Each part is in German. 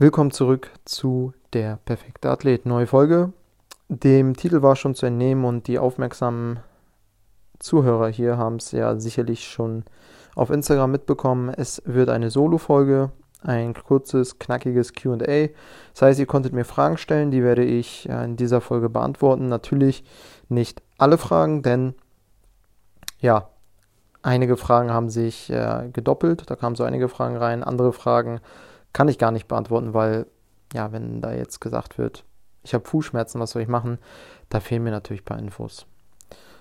Willkommen zurück zu der perfekte Athlet. Neue Folge. Dem Titel war schon zu entnehmen und die aufmerksamen Zuhörer hier haben es ja sicherlich schon auf Instagram mitbekommen. Es wird eine Solo-Folge, ein kurzes, knackiges QA. Das heißt, ihr konntet mir Fragen stellen, die werde ich äh, in dieser Folge beantworten. Natürlich nicht alle Fragen, denn ja, einige Fragen haben sich äh, gedoppelt. Da kamen so einige Fragen rein. Andere Fragen kann ich gar nicht beantworten, weil, ja, wenn da jetzt gesagt wird, ich habe Fußschmerzen, was soll ich machen, da fehlen mir natürlich ein paar Infos.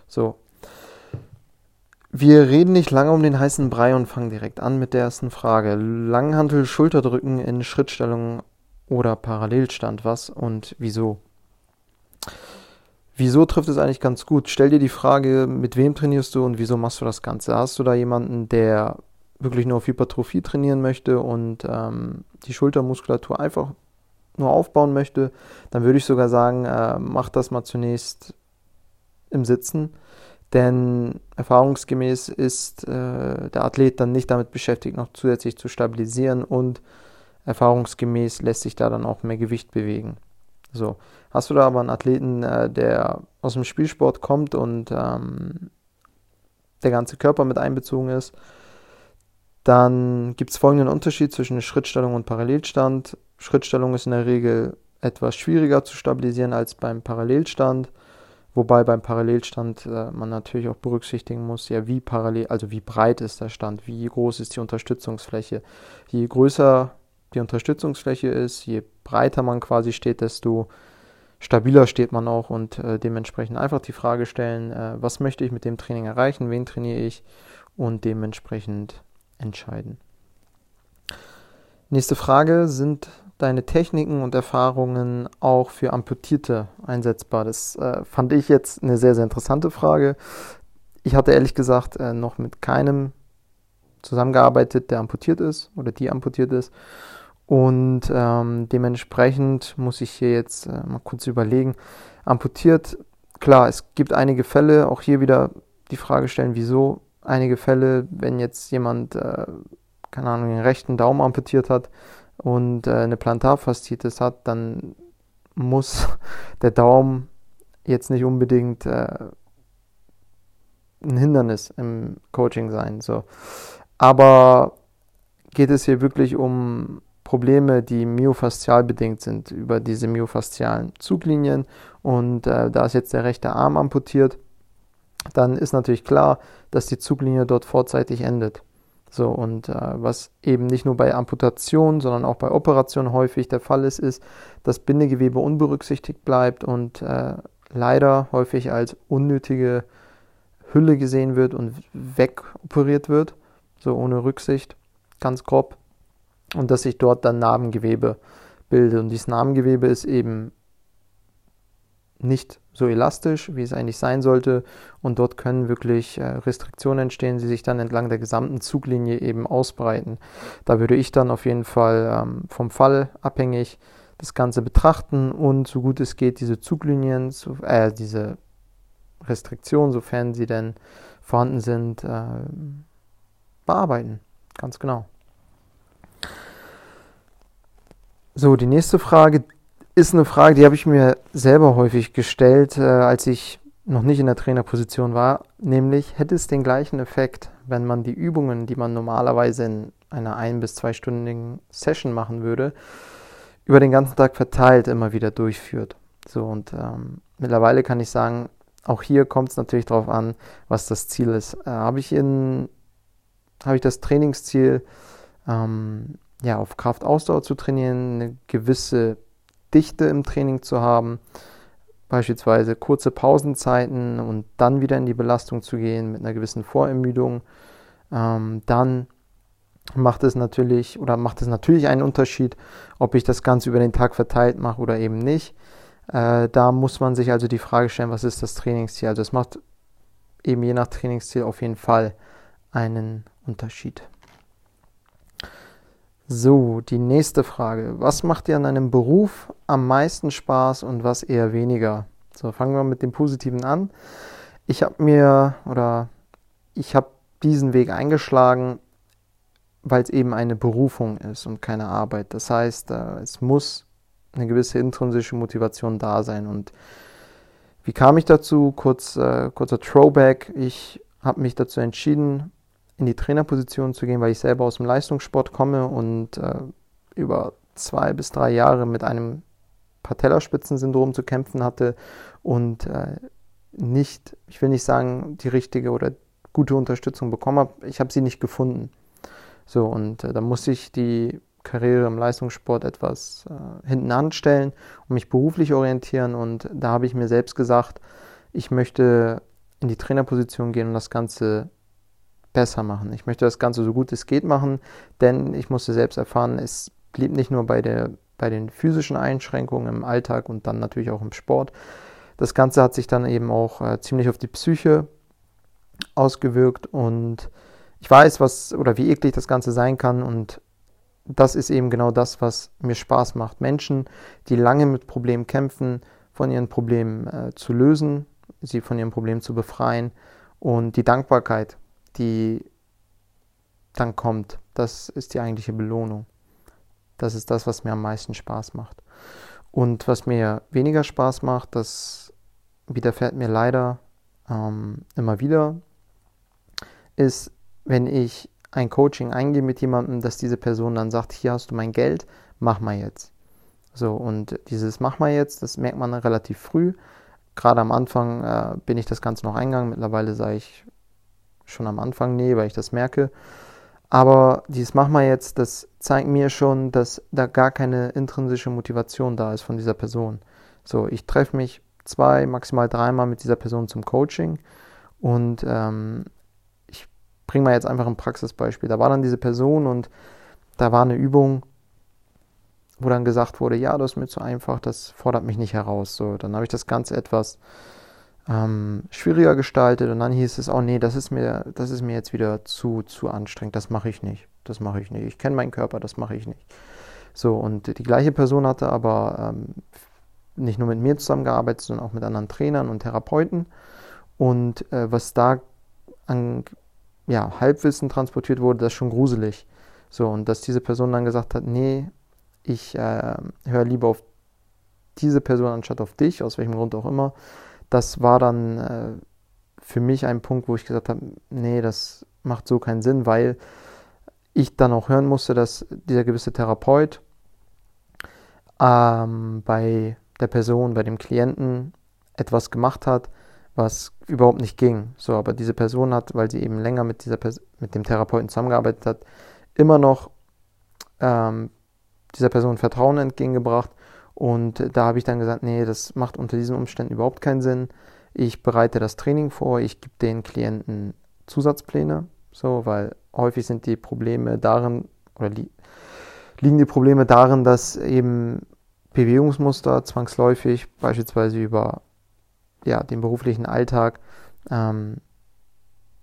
So. Wir reden nicht lange um den heißen Brei und fangen direkt an mit der ersten Frage. Langhantel, Schulterdrücken in Schrittstellung oder Parallelstand, was und wieso? Wieso trifft es eigentlich ganz gut? Stell dir die Frage, mit wem trainierst du und wieso machst du das Ganze? Hast du da jemanden, der wirklich nur auf Hypertrophie trainieren möchte und ähm, die Schultermuskulatur einfach nur aufbauen möchte, dann würde ich sogar sagen, äh, mach das mal zunächst im Sitzen. Denn erfahrungsgemäß ist äh, der Athlet dann nicht damit beschäftigt, noch zusätzlich zu stabilisieren und erfahrungsgemäß lässt sich da dann auch mehr Gewicht bewegen. So, hast du da aber einen Athleten, äh, der aus dem Spielsport kommt und ähm, der ganze Körper mit einbezogen ist, dann gibt es folgenden Unterschied zwischen Schrittstellung und Parallelstand. Schrittstellung ist in der Regel etwas schwieriger zu stabilisieren als beim Parallelstand, wobei beim Parallelstand äh, man natürlich auch berücksichtigen muss, ja, wie parallel, also wie breit ist der Stand, wie groß ist die Unterstützungsfläche. Je größer die Unterstützungsfläche ist, je breiter man quasi steht, desto stabiler steht man auch und äh, dementsprechend einfach die Frage stellen, äh, was möchte ich mit dem Training erreichen, wen trainiere ich und dementsprechend entscheiden. Nächste Frage, sind deine Techniken und Erfahrungen auch für Amputierte einsetzbar? Das äh, fand ich jetzt eine sehr, sehr interessante Frage. Ich hatte ehrlich gesagt äh, noch mit keinem zusammengearbeitet, der amputiert ist oder die amputiert ist. Und ähm, dementsprechend muss ich hier jetzt äh, mal kurz überlegen. Amputiert, klar, es gibt einige Fälle, auch hier wieder die Frage stellen, wieso einige Fälle, wenn jetzt jemand, äh, keine Ahnung, den rechten Daumen amputiert hat und äh, eine Plantarfaszitis hat, dann muss der Daumen jetzt nicht unbedingt äh, ein Hindernis im Coaching sein. So. Aber geht es hier wirklich um Probleme, die myofaszial bedingt sind, über diese myofaszialen Zuglinien. Und äh, da ist jetzt der rechte Arm amputiert, dann ist natürlich klar, dass die Zuglinie dort vorzeitig endet. So, und äh, was eben nicht nur bei Amputation, sondern auch bei Operationen häufig der Fall ist, ist, dass Bindegewebe unberücksichtigt bleibt und äh, leider häufig als unnötige Hülle gesehen wird und wegoperiert wird, so ohne Rücksicht, ganz grob. Und dass sich dort dann Narbengewebe bildet. Und dieses Narbengewebe ist eben nicht so elastisch, wie es eigentlich sein sollte. Und dort können wirklich äh, Restriktionen entstehen, die sich dann entlang der gesamten Zuglinie eben ausbreiten. Da würde ich dann auf jeden Fall ähm, vom Fall abhängig das Ganze betrachten und so gut es geht diese Zuglinien, äh, diese Restriktionen, sofern sie denn vorhanden sind, äh, bearbeiten. Ganz genau. So, die nächste Frage, ist eine Frage, die habe ich mir selber häufig gestellt, äh, als ich noch nicht in der Trainerposition war, nämlich hätte es den gleichen Effekt, wenn man die Übungen, die man normalerweise in einer ein- bis zweistündigen Session machen würde, über den ganzen Tag verteilt immer wieder durchführt. So und ähm, mittlerweile kann ich sagen, auch hier kommt es natürlich darauf an, was das Ziel ist. Äh, habe ich in habe ich das Trainingsziel, ähm, ja, auf Kraftausdauer zu trainieren, eine gewisse Dichte im Training zu haben, beispielsweise kurze Pausenzeiten und dann wieder in die Belastung zu gehen mit einer gewissen Vorermüdung, ähm, dann macht es natürlich oder macht es natürlich einen Unterschied, ob ich das Ganze über den Tag verteilt mache oder eben nicht. Äh, da muss man sich also die Frage stellen, was ist das Trainingsziel? Also es macht eben je nach Trainingsziel auf jeden Fall einen Unterschied. So, die nächste Frage. Was macht dir an einem Beruf am meisten Spaß und was eher weniger? So, fangen wir mit dem Positiven an. Ich habe mir oder ich habe diesen Weg eingeschlagen, weil es eben eine Berufung ist und keine Arbeit. Das heißt, äh, es muss eine gewisse intrinsische Motivation da sein. Und wie kam ich dazu? Kurz, äh, kurzer Throwback. Ich habe mich dazu entschieden, in die Trainerposition zu gehen, weil ich selber aus dem Leistungssport komme und äh, über zwei bis drei Jahre mit einem Patellaspitzensyndrom zu kämpfen hatte und äh, nicht, ich will nicht sagen, die richtige oder gute Unterstützung bekommen habe. Ich habe sie nicht gefunden. So, und äh, da musste ich die Karriere im Leistungssport etwas äh, hinten anstellen und mich beruflich orientieren. Und da habe ich mir selbst gesagt, ich möchte in die Trainerposition gehen und das Ganze besser machen. Ich möchte das Ganze so gut es geht machen, denn ich musste selbst erfahren, es blieb nicht nur bei, der, bei den physischen Einschränkungen im Alltag und dann natürlich auch im Sport. Das Ganze hat sich dann eben auch äh, ziemlich auf die Psyche ausgewirkt und ich weiß, was oder wie eklig das Ganze sein kann und das ist eben genau das, was mir Spaß macht. Menschen, die lange mit Problemen kämpfen, von ihren Problemen äh, zu lösen, sie von ihren Problemen zu befreien und die Dankbarkeit, die dann kommt, das ist die eigentliche Belohnung. Das ist das, was mir am meisten Spaß macht. Und was mir weniger Spaß macht, das widerfährt mir leider ähm, immer wieder, ist, wenn ich ein Coaching eingehe mit jemandem, dass diese Person dann sagt, hier hast du mein Geld, mach mal jetzt. So, und dieses mach mal jetzt, das merkt man relativ früh. Gerade am Anfang äh, bin ich das Ganze noch eingegangen. Mittlerweile sage ich schon am Anfang nee, weil ich das merke. Aber dieses mach mal jetzt, das zeigt mir schon, dass da gar keine intrinsische Motivation da ist von dieser Person. So, ich treffe mich zwei, maximal dreimal mit dieser Person zum Coaching und ähm, bringe mal jetzt einfach ein Praxisbeispiel. Da war dann diese Person und da war eine Übung, wo dann gesagt wurde, ja, das ist mir zu einfach, das fordert mich nicht heraus. So, dann habe ich das Ganze etwas ähm, schwieriger gestaltet und dann hieß es, oh nee, das ist mir, das ist mir jetzt wieder zu, zu anstrengend, das mache ich nicht. Das mache ich nicht. Ich kenne meinen Körper, das mache ich nicht. So, und die gleiche Person hatte aber ähm, nicht nur mit mir zusammengearbeitet, sondern auch mit anderen Trainern und Therapeuten. Und äh, was da an ja, Halbwissen transportiert wurde, das ist schon gruselig. So, und dass diese Person dann gesagt hat, nee, ich äh, höre lieber auf diese Person anstatt auf dich, aus welchem Grund auch immer, das war dann äh, für mich ein Punkt, wo ich gesagt habe, nee, das macht so keinen Sinn, weil ich dann auch hören musste, dass dieser gewisse Therapeut ähm, bei der Person, bei dem Klienten etwas gemacht hat, was überhaupt nicht ging. So, aber diese Person hat, weil sie eben länger mit, dieser mit dem Therapeuten zusammengearbeitet hat, immer noch ähm, dieser Person Vertrauen entgegengebracht. Und da habe ich dann gesagt, nee, das macht unter diesen Umständen überhaupt keinen Sinn. Ich bereite das Training vor, ich gebe den Klienten Zusatzpläne, so, weil häufig sind die Probleme darin, oder li liegen die Probleme darin, dass eben Bewegungsmuster zwangsläufig beispielsweise über ja, den beruflichen Alltag ähm,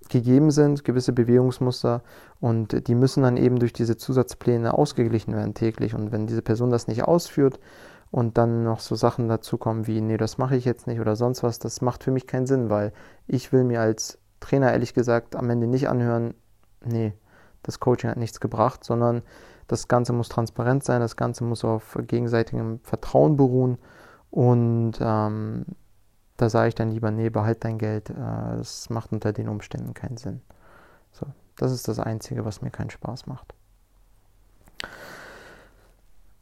gegeben sind, gewisse Bewegungsmuster und die müssen dann eben durch diese Zusatzpläne ausgeglichen werden täglich und wenn diese Person das nicht ausführt und dann noch so Sachen dazukommen wie, nee, das mache ich jetzt nicht oder sonst was, das macht für mich keinen Sinn, weil ich will mir als Trainer ehrlich gesagt am Ende nicht anhören, nee, das Coaching hat nichts gebracht, sondern das Ganze muss transparent sein, das Ganze muss auf gegenseitigem Vertrauen beruhen und ähm, da sage ich dann lieber, nee, behalt dein Geld, äh, das macht unter den Umständen keinen Sinn. So, das ist das Einzige, was mir keinen Spaß macht.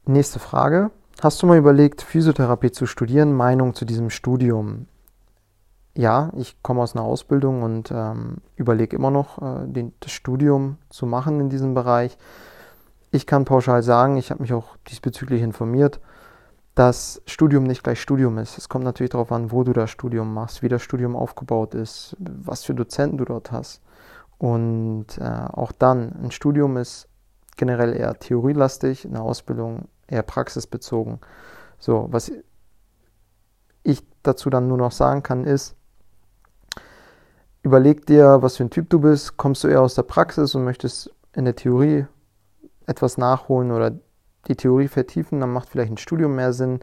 Nächste Frage. Hast du mal überlegt, Physiotherapie zu studieren? Meinung zu diesem Studium? Ja, ich komme aus einer Ausbildung und ähm, überlege immer noch, äh, den, das Studium zu machen in diesem Bereich. Ich kann pauschal sagen, ich habe mich auch diesbezüglich informiert dass Studium nicht gleich Studium ist. Es kommt natürlich darauf an, wo du das Studium machst, wie das Studium aufgebaut ist, was für Dozenten du dort hast. Und äh, auch dann, ein Studium ist generell eher theorielastig, eine Ausbildung eher praxisbezogen. So, was ich dazu dann nur noch sagen kann, ist, überleg dir, was für ein Typ du bist. Kommst du eher aus der Praxis und möchtest in der Theorie etwas nachholen oder die Theorie vertiefen, dann macht vielleicht ein Studium mehr Sinn.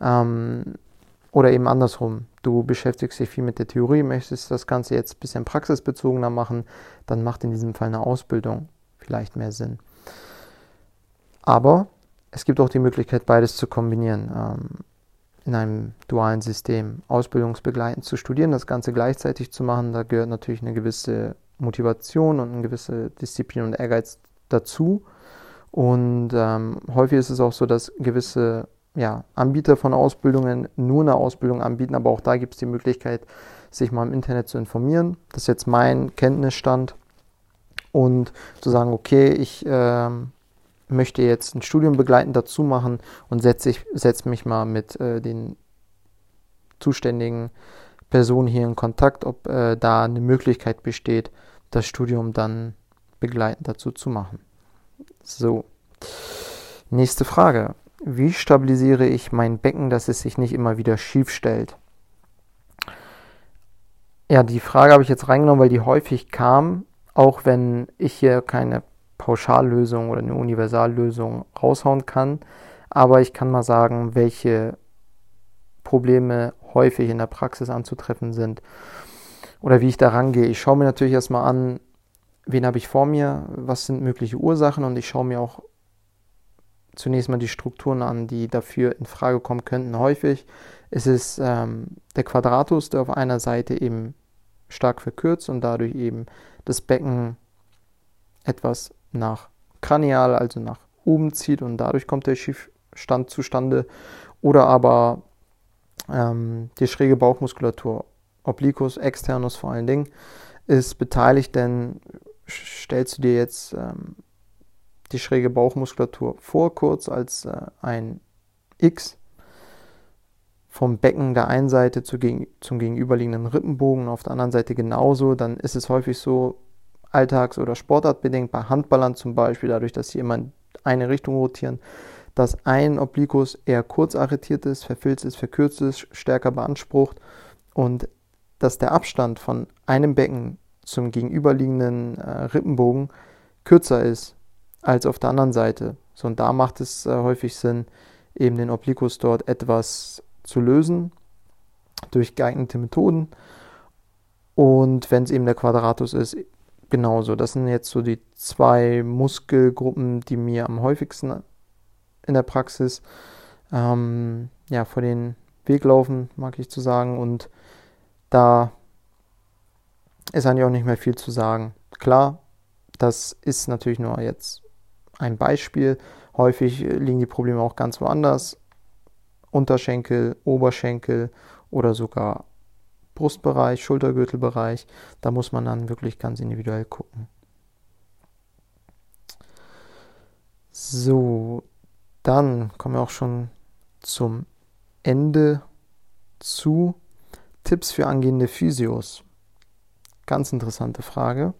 Ähm, oder eben andersrum. Du beschäftigst dich viel mit der Theorie, möchtest das Ganze jetzt ein bisschen praxisbezogener machen, dann macht in diesem Fall eine Ausbildung vielleicht mehr Sinn. Aber es gibt auch die Möglichkeit, beides zu kombinieren. Ähm, in einem dualen System ausbildungsbegleitend zu studieren, das Ganze gleichzeitig zu machen. Da gehört natürlich eine gewisse Motivation und eine gewisse Disziplin und Ehrgeiz dazu. Und ähm, häufig ist es auch so, dass gewisse ja, Anbieter von Ausbildungen nur eine Ausbildung anbieten, aber auch da gibt es die Möglichkeit, sich mal im Internet zu informieren. Das ist jetzt mein Kenntnisstand. Und zu sagen, okay, ich äh, möchte jetzt ein Studium begleitend dazu machen und setze setz mich mal mit äh, den zuständigen Personen hier in Kontakt, ob äh, da eine Möglichkeit besteht, das Studium dann begleitend dazu zu machen. So, nächste Frage. Wie stabilisiere ich mein Becken, dass es sich nicht immer wieder schief stellt? Ja, die Frage habe ich jetzt reingenommen, weil die häufig kam, auch wenn ich hier keine Pauschallösung oder eine Universallösung raushauen kann. Aber ich kann mal sagen, welche Probleme häufig in der Praxis anzutreffen sind oder wie ich da rangehe. Ich schaue mir natürlich erstmal an, wen habe ich vor mir, was sind mögliche Ursachen und ich schaue mir auch zunächst mal die Strukturen an, die dafür in Frage kommen könnten. Häufig ist es ähm, der Quadratus, der auf einer Seite eben stark verkürzt und dadurch eben das Becken etwas nach kranial, also nach oben zieht und dadurch kommt der Schiefstand zustande. Oder aber ähm, die schräge Bauchmuskulatur, Obliquus externus vor allen Dingen, ist beteiligt, denn stellst du dir jetzt ähm, die schräge Bauchmuskulatur vor, kurz als äh, ein X vom Becken der einen Seite zu gegen, zum gegenüberliegenden Rippenbogen auf der anderen Seite genauso, dann ist es häufig so, alltags- oder sportartbedingt, bei Handballern zum Beispiel, dadurch, dass sie immer in eine Richtung rotieren, dass ein Oblikus eher kurz arretiert ist, verfilzt ist, verkürzt ist, stärker beansprucht und dass der Abstand von einem Becken zum gegenüberliegenden äh, Rippenbogen kürzer ist als auf der anderen Seite. So, und da macht es äh, häufig Sinn, eben den Oblikus dort etwas zu lösen durch geeignete Methoden. Und wenn es eben der Quadratus ist, genauso. Das sind jetzt so die zwei Muskelgruppen, die mir am häufigsten in der Praxis ähm, ja, vor den Weg laufen, mag ich zu sagen. Und da ist eigentlich auch nicht mehr viel zu sagen. Klar, das ist natürlich nur jetzt ein Beispiel. Häufig liegen die Probleme auch ganz woanders. Unterschenkel, Oberschenkel oder sogar Brustbereich, Schultergürtelbereich. Da muss man dann wirklich ganz individuell gucken. So, dann kommen wir auch schon zum Ende zu Tipps für angehende Physios. Ganz interessante Frage.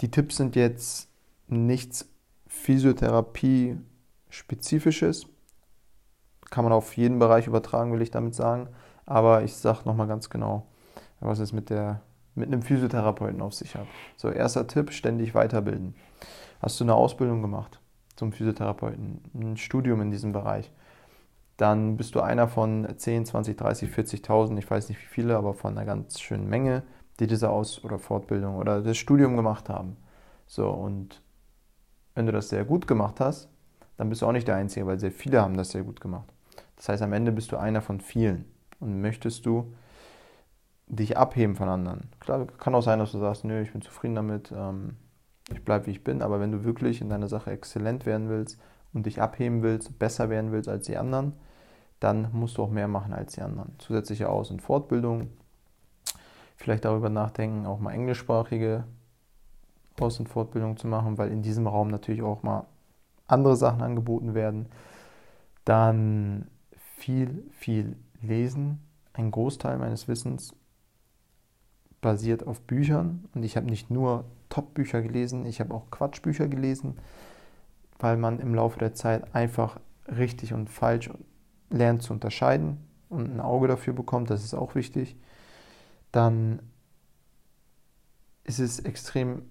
Die Tipps sind jetzt nichts Physiotherapie-spezifisches, kann man auf jeden Bereich übertragen, will ich damit sagen. Aber ich sage nochmal ganz genau, was es mit, der, mit einem Physiotherapeuten auf sich hat. So, erster Tipp, ständig weiterbilden. Hast du eine Ausbildung gemacht zum Physiotherapeuten, ein Studium in diesem Bereich, dann bist du einer von 10, 20, 30, 40.000, ich weiß nicht wie viele, aber von einer ganz schönen Menge, die diese Aus- oder Fortbildung oder das Studium gemacht haben. So, und wenn du das sehr gut gemacht hast, dann bist du auch nicht der Einzige, weil sehr viele haben das sehr gut gemacht. Das heißt, am Ende bist du einer von vielen und möchtest du dich abheben von anderen. Klar, kann auch sein, dass du sagst, nö, ich bin zufrieden damit, ähm, ich bleibe wie ich bin, aber wenn du wirklich in deiner Sache exzellent werden willst und dich abheben willst, besser werden willst als die anderen, dann musst du auch mehr machen als die anderen. Zusätzliche Aus- und Fortbildung, vielleicht darüber nachdenken, auch mal englischsprachige Aus- und Fortbildung zu machen, weil in diesem Raum natürlich auch mal andere Sachen angeboten werden. Dann viel, viel lesen. Ein Großteil meines Wissens basiert auf Büchern und ich habe nicht nur Top-Bücher gelesen, ich habe auch Quatschbücher gelesen, weil man im Laufe der Zeit einfach richtig und falsch lernt zu unterscheiden und ein Auge dafür bekommt, das ist auch wichtig. Dann ist es extrem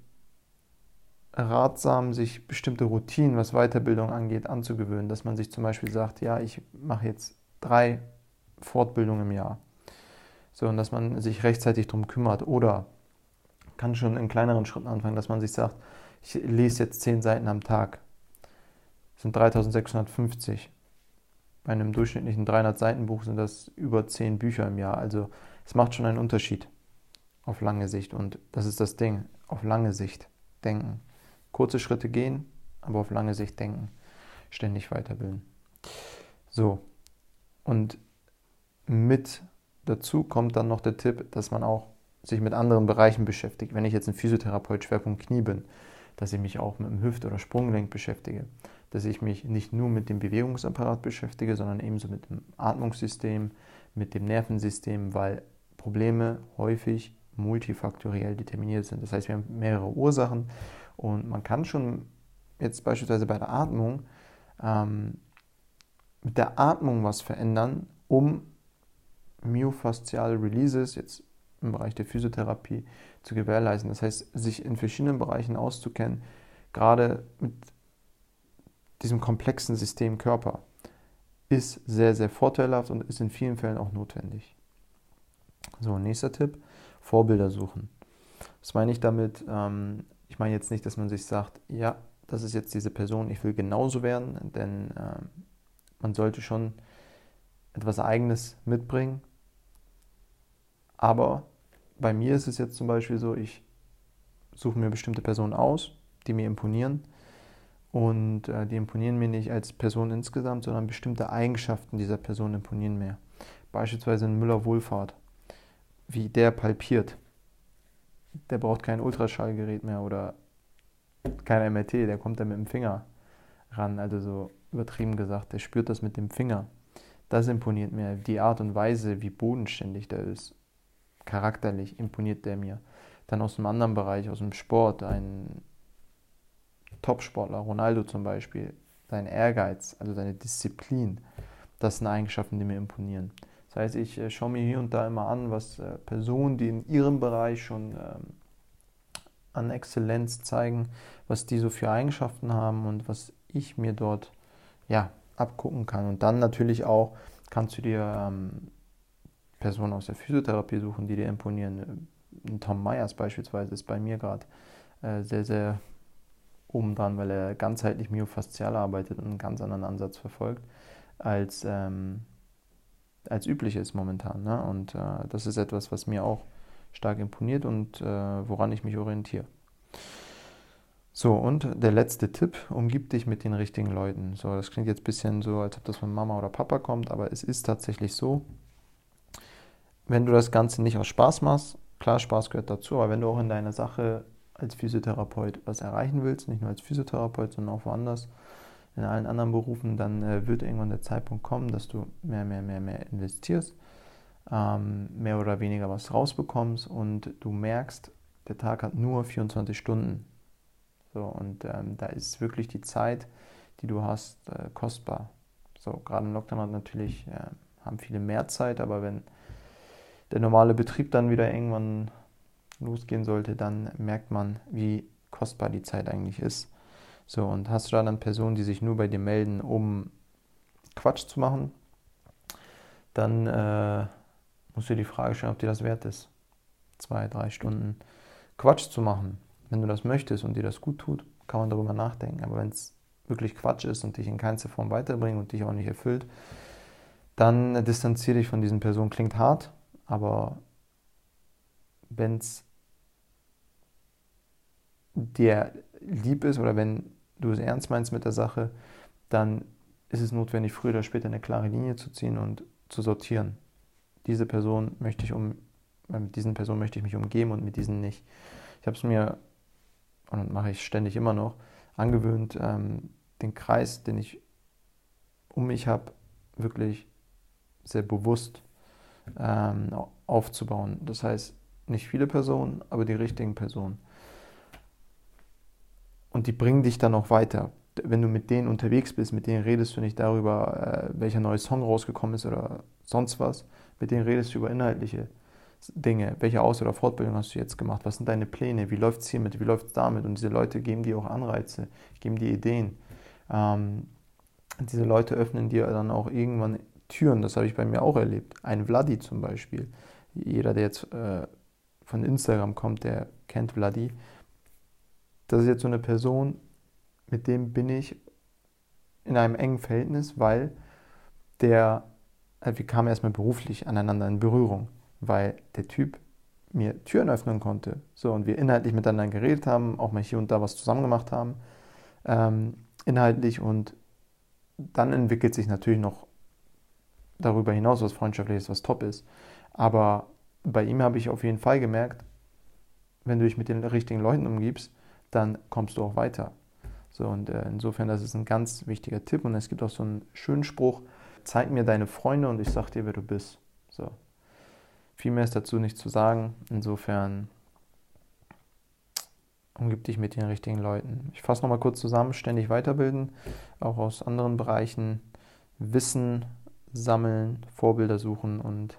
ratsam, sich bestimmte Routinen, was Weiterbildung angeht, anzugewöhnen. Dass man sich zum Beispiel sagt, ja, ich mache jetzt drei Fortbildungen im Jahr. So, und dass man sich rechtzeitig darum kümmert. Oder kann schon in kleineren Schritten anfangen, dass man sich sagt, ich lese jetzt 10 Seiten am Tag. Das sind 3650. Bei einem durchschnittlichen 300-Seiten-Buch sind das über 10 Bücher im Jahr. Also es macht schon einen Unterschied auf lange Sicht. Und das ist das Ding, auf lange Sicht denken. Kurze Schritte gehen, aber auf lange Sicht denken. Ständig weiterbilden. So, und mit dazu kommt dann noch der Tipp, dass man auch sich mit anderen Bereichen beschäftigt. Wenn ich jetzt ein Physiotherapeut Schwerpunkt Knie bin, dass ich mich auch mit dem Hüft- oder Sprunggelenk beschäftige, dass ich mich nicht nur mit dem Bewegungsapparat beschäftige, sondern ebenso mit dem Atmungssystem, mit dem Nervensystem, weil Probleme häufig multifaktoriell determiniert sind. Das heißt, wir haben mehrere Ursachen und man kann schon jetzt beispielsweise bei der Atmung ähm, mit der Atmung was verändern, um myofasziale Releases, jetzt im Bereich der Physiotherapie, zu gewährleisten. Das heißt, sich in verschiedenen Bereichen auszukennen, gerade mit diesem komplexen System Körper, ist sehr, sehr vorteilhaft und ist in vielen Fällen auch notwendig. So, nächster Tipp, Vorbilder suchen. Was meine ich damit? Ähm, ich meine jetzt nicht, dass man sich sagt, ja, das ist jetzt diese Person, ich will genauso werden, denn ähm, man sollte schon etwas Eigenes mitbringen. Aber bei mir ist es jetzt zum Beispiel so, ich suche mir bestimmte Personen aus, die mir imponieren. Und äh, die imponieren mir nicht als Person insgesamt, sondern bestimmte Eigenschaften dieser Person imponieren mir. Beispielsweise ein Müller-Wohlfahrt, wie der palpiert. Der braucht kein Ultraschallgerät mehr oder kein MRT, der kommt da mit dem Finger ran. Also so übertrieben gesagt, der spürt das mit dem Finger. Das imponiert mir. Die Art und Weise, wie bodenständig der ist, charakterlich imponiert der mir. Dann aus einem anderen Bereich, aus dem Sport, ein Topsportler, Ronaldo zum Beispiel, sein Ehrgeiz, also seine Disziplin, das sind Eigenschaften, die mir imponieren. Das heißt, ich äh, schaue mir hier und da immer an, was äh, Personen, die in ihrem Bereich schon ähm, an Exzellenz zeigen, was die so für Eigenschaften haben und was ich mir dort ja, abgucken kann. Und dann natürlich auch kannst du dir ähm, Personen aus der Physiotherapie suchen, die dir imponieren. Tom Myers beispielsweise ist bei mir gerade äh, sehr, sehr oben dran, weil er ganzheitlich myofaszial arbeitet und einen ganz anderen Ansatz verfolgt, als, ähm, als üblich ist momentan. Ne? Und äh, das ist etwas, was mir auch stark imponiert und äh, woran ich mich orientiere. So, und der letzte Tipp, umgib dich mit den richtigen Leuten. So, das klingt jetzt ein bisschen so, als ob das von Mama oder Papa kommt, aber es ist tatsächlich so. Wenn du das Ganze nicht aus Spaß machst, klar, Spaß gehört dazu, aber wenn du auch in deiner Sache als Physiotherapeut was erreichen willst, nicht nur als Physiotherapeut, sondern auch woanders, in allen anderen Berufen, dann äh, wird irgendwann der Zeitpunkt kommen, dass du mehr, mehr, mehr, mehr investierst, ähm, mehr oder weniger was rausbekommst und du merkst, der Tag hat nur 24 Stunden. So, und ähm, da ist wirklich die Zeit, die du hast, äh, kostbar. So, gerade im Lockdown hat natürlich, äh, haben viele mehr Zeit, aber wenn der normale Betrieb dann wieder irgendwann losgehen sollte, dann merkt man, wie kostbar die Zeit eigentlich ist. So, und hast du da dann Personen, die sich nur bei dir melden, um Quatsch zu machen, dann äh, musst du dir die Frage stellen, ob dir das wert ist, zwei, drei Stunden Quatsch zu machen. Wenn du das möchtest und dir das gut tut, kann man darüber nachdenken. Aber wenn es wirklich Quatsch ist und dich in keinster Form weiterbringt und dich auch nicht erfüllt, dann distanziere dich von diesen Personen. Klingt hart, aber wenn es dir lieb ist oder wenn du es ernst meinst mit der Sache, dann ist es notwendig, früher oder später eine klare Linie zu ziehen und zu sortieren. Diese Person möchte ich um, mit diesen Personen möchte ich mich umgeben und mit diesen nicht. Ich habe es mir und mache ich ständig immer noch, angewöhnt, ähm, den Kreis, den ich um mich habe, wirklich sehr bewusst ähm, aufzubauen. Das heißt, nicht viele Personen, aber die richtigen Personen. Und die bringen dich dann auch weiter. Wenn du mit denen unterwegs bist, mit denen redest du nicht darüber, äh, welcher neue Song rausgekommen ist oder sonst was. Mit denen redest du über inhaltliche Dinge. Welche Aus- oder Fortbildung hast du jetzt gemacht? Was sind deine Pläne? Wie läuft es hiermit? Wie läuft es damit? Und diese Leute geben dir auch Anreize, geben dir Ideen. Ähm, diese Leute öffnen dir dann auch irgendwann Türen. Das habe ich bei mir auch erlebt. Ein Vladi zum Beispiel. Jeder, der jetzt äh, von Instagram kommt, der kennt Vladi. Das ist jetzt so eine Person, mit dem bin ich in einem engen Verhältnis, weil der, also wir kamen erstmal beruflich aneinander in Berührung, weil der Typ mir Türen öffnen konnte. So, und wir inhaltlich miteinander geredet haben, auch mal hier und da was zusammen gemacht haben, ähm, inhaltlich. Und dann entwickelt sich natürlich noch darüber hinaus was Freundschaftliches, was top ist. Aber bei ihm habe ich auf jeden Fall gemerkt, wenn du dich mit den richtigen Leuten umgibst, dann kommst du auch weiter. So, und äh, insofern, das ist ein ganz wichtiger Tipp. Und es gibt auch so einen schönen Spruch: Zeig mir deine Freunde und ich sag dir, wer du bist. So. Viel mehr ist dazu nicht zu sagen. Insofern umgib dich mit den richtigen Leuten. Ich fasse nochmal kurz zusammen: ständig weiterbilden, auch aus anderen Bereichen, Wissen sammeln, Vorbilder suchen und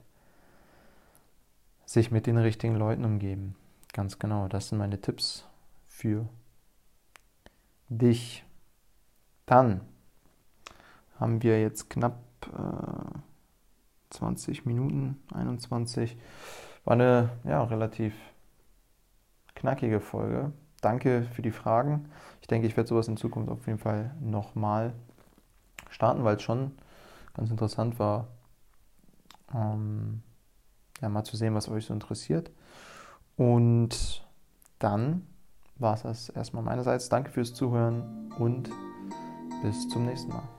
sich mit den richtigen Leuten umgeben. Ganz genau, das sind meine Tipps für dich. Dann haben wir jetzt knapp äh, 20 Minuten, 21. War eine ja, relativ knackige Folge. Danke für die Fragen. Ich denke, ich werde sowas in Zukunft auf jeden Fall nochmal starten, weil es schon ganz interessant war, ähm, ja, mal zu sehen, was euch so interessiert. Und dann war es das erstmal meinerseits. Danke fürs Zuhören und bis zum nächsten Mal.